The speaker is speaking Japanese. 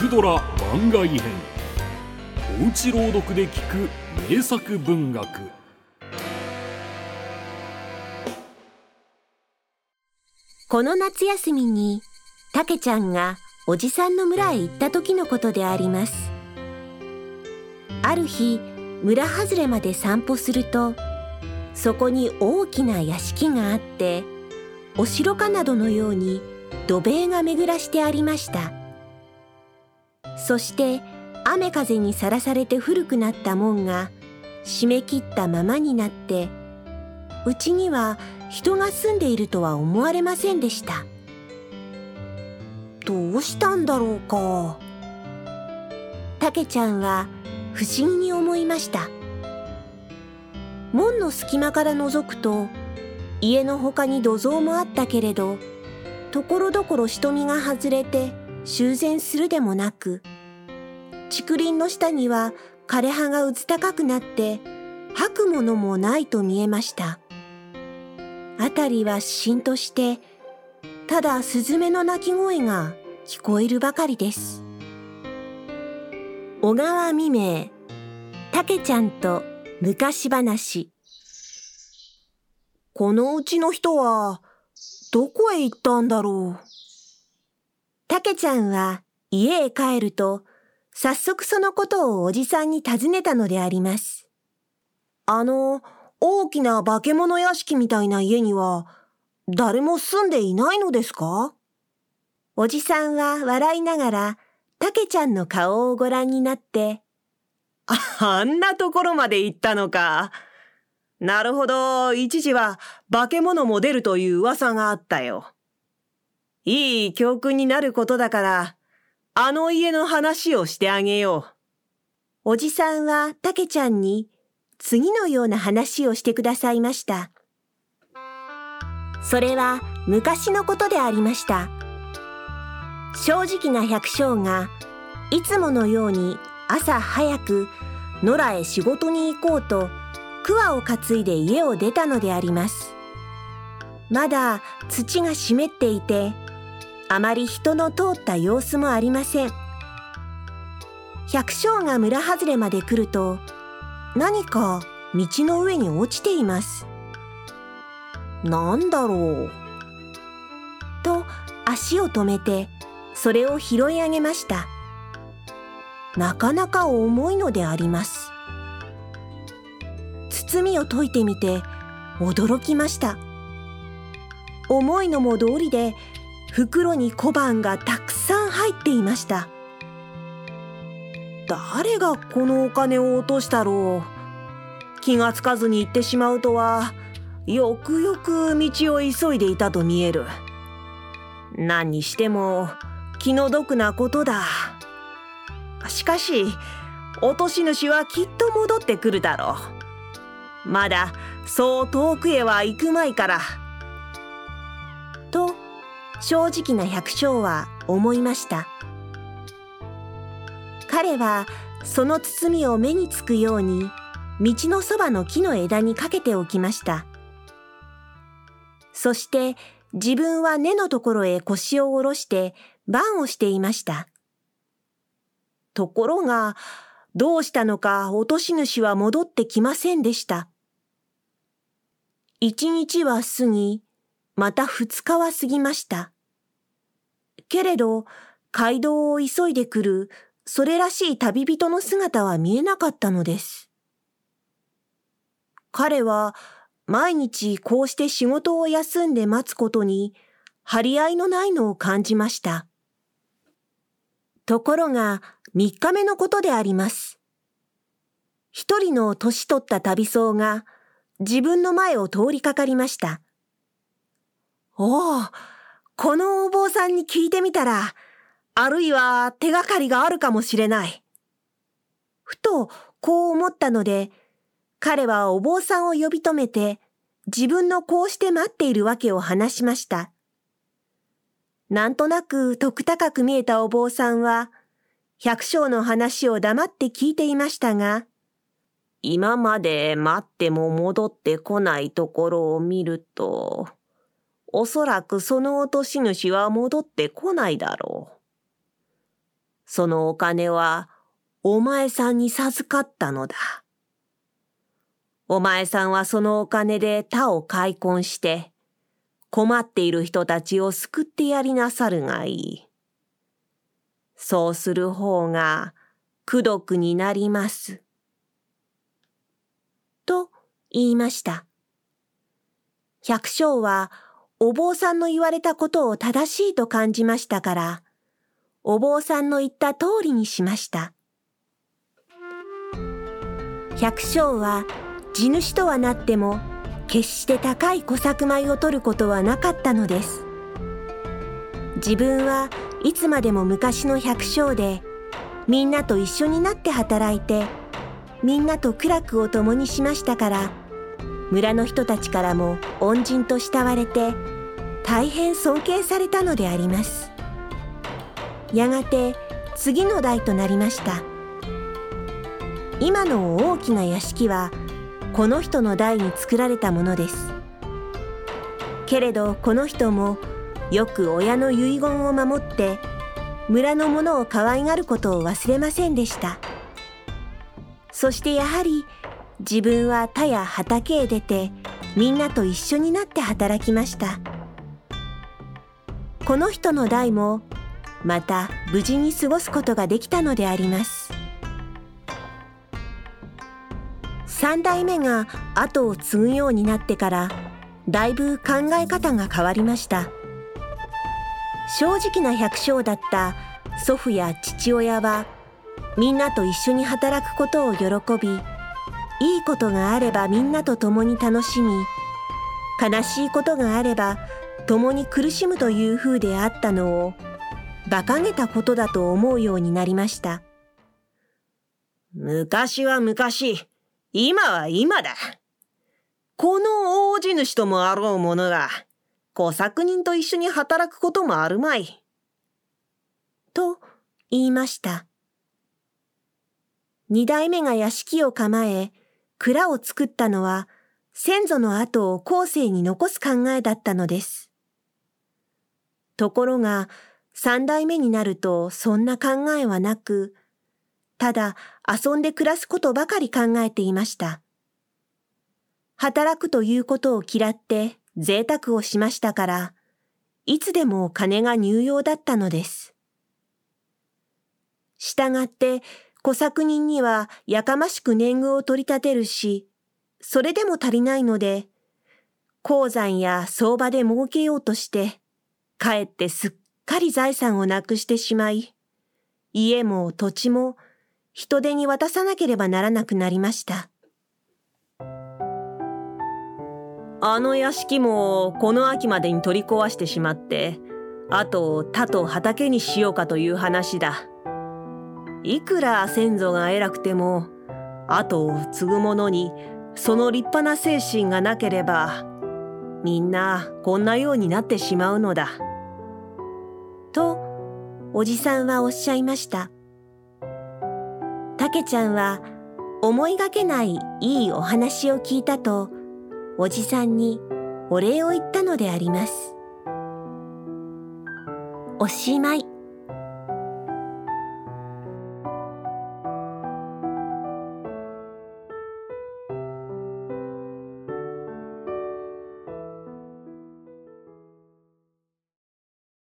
クドラ番外編。おうち朗読で聞く名作文学。この夏休みにたけちゃんがおじさんの村へ行った時のことであります。ある日村外れまで散歩するとそこに大きな屋敷があってお城かなどのように土塀が巡らしてありました。そして雨風にさらされて古くなった門が閉め切ったままになってうちには人が住んでいるとは思われませんでした。どうしたんだろうか。たけちゃんは不思議に思いました。門の隙間から覗くと家の他に土蔵もあったけれどところどころ人見が外れて修繕するでもなく竹林の下には枯れ葉がうず高くなって吐くものもないと見えました。辺りはしんとしてただスズメの鳴き声が聞こえるばかりです。小川未明たけちゃんと昔話。このうちの人はどこへ行ったんだろう。たけちゃんは家へ帰ると早速そのことをおじさんに尋ねたのであります。あの、大きな化け物屋敷みたいな家には誰も住んでいないのですか？おじさんは笑いながらたけちゃんの顔をご覧になって、あんなところまで行ったのか。なるほど、一時は化け物も出るという噂があったよ。いい教訓になることだから、あの家の話をしてあげよう。おじさんはたけちゃんに次のような話をしてくださいました。それは昔のことでありました。正直な百姓がいつものように朝早く野良へ仕事に行こうと桑を担いで家を出たのであります。まだ土が湿っていて、あまり人の通った様子もありません。百姓が村外れまで来ると、何か道の上に落ちています。なんだろう。と足を止めて、それを拾い上げました。なかなか重いのであります。包みを解いてみて驚きました思いのも通りで袋に小判がたくさん入っていました。誰がこのお金を落としたろう。気がつかずに行ってしまうとはよくよく道を急いでいたと見える。何にしても気の毒なことだ。しかし落とし主はきっと戻ってくるだろう。まだそう遠くへは行くまいから。正直な百姓は思いました。彼はその包みを目につくように道のそばの木の枝にかけておきました。そして自分は根のところへ腰を下ろして番をしていました。ところが、どうしたのか落とし主は戻ってきませんでした。一日は過ぎ、また二日は過ぎました。けれど、街道を急いでくる、それらしい旅人の姿は見えなかったのです。彼は、毎日こうして仕事を休んで待つことに、張り合いのないのを感じました。ところが、三日目のことであります。一人の年取った旅僧が自分の前を通りかかりました。おお、このお坊さんに聞いてみたら、あるいは手がかりがあるかもしれない。ふとこう思ったので、彼はお坊さんを呼び止めて、自分のこうして待っているわけを話しました。なんとなく徳高く見えたお坊さんは、百姓の話を黙って聞いていましたが、今まで待っても戻ってこないところを見ると、おそらくその落とし主は戻ってこないだろう。そのお金はお前さんに授かったのだ。お前さんはそのお金で他を開墾して、困っている人たちを救ってやりなさるがいい。そうする方が、苦毒になります。と言いました。百姓は、お坊さんの言われたことを正しいと感じましたから、お坊さんの言った通りにしました。百姓は地主とはなっても決して高い小作米を取ることはなかったのです。自分はいつまでも昔の百姓でみんなと一緒になって働いてみんなと苦楽を共にしましたから村の人たちからも恩人と慕われて大変尊敬されたのであります。やがて次の代となりました。今の大きな屋敷はこの人の代に作られたものです。けれどこの人もよく親の遺言を守って村の者を可愛がることを忘れませんでした。そしてやはり自分は田や畑へ出てみんなと一緒になって働きました。この人の代もまた無事に過ごすことができたのであります。三代目が後を継ぐようになってからだいぶ考え方が変わりました。正直な百姓だった祖父や父親はみんなと一緒に働くことを喜びいいことがあればみんなと共に楽しみ悲しいことがあれば共に苦しむという風であったのを馬鹿げたことだと思うようになりました。昔は昔、今は今だ。この大地主ともあろう者が、小作人と一緒に働くこともあるまい。と言いました。二代目が屋敷を構え、蔵を作ったのは、先祖の後を後世に残す考えだったのです。ところが、三代目になるとそんな考えはなく、ただ遊んで暮らすことばかり考えていました。働くということを嫌って贅沢をしましたから、いつでも金が入用だったのです。したがって小作人にはやかましく年貢を取り立てるし、それでも足りないので、鉱山や相場で儲けようとして、かえってすっかり財産をなくしてしまい、家も土地も人手に渡さなければならなくなりました。あの屋敷もこの秋までに取り壊してしまって、あと田と畑にしようかという話だ。いくら先祖が偉くても、後を継ぐ者にその立派な精神がなければ、みんなこんなようになってしまうのだ。と、おじさんはおっしゃいました。たけちゃんは思いがけないいいお話を聞いたと、おじさんにお礼を言ったのであります。おしまい。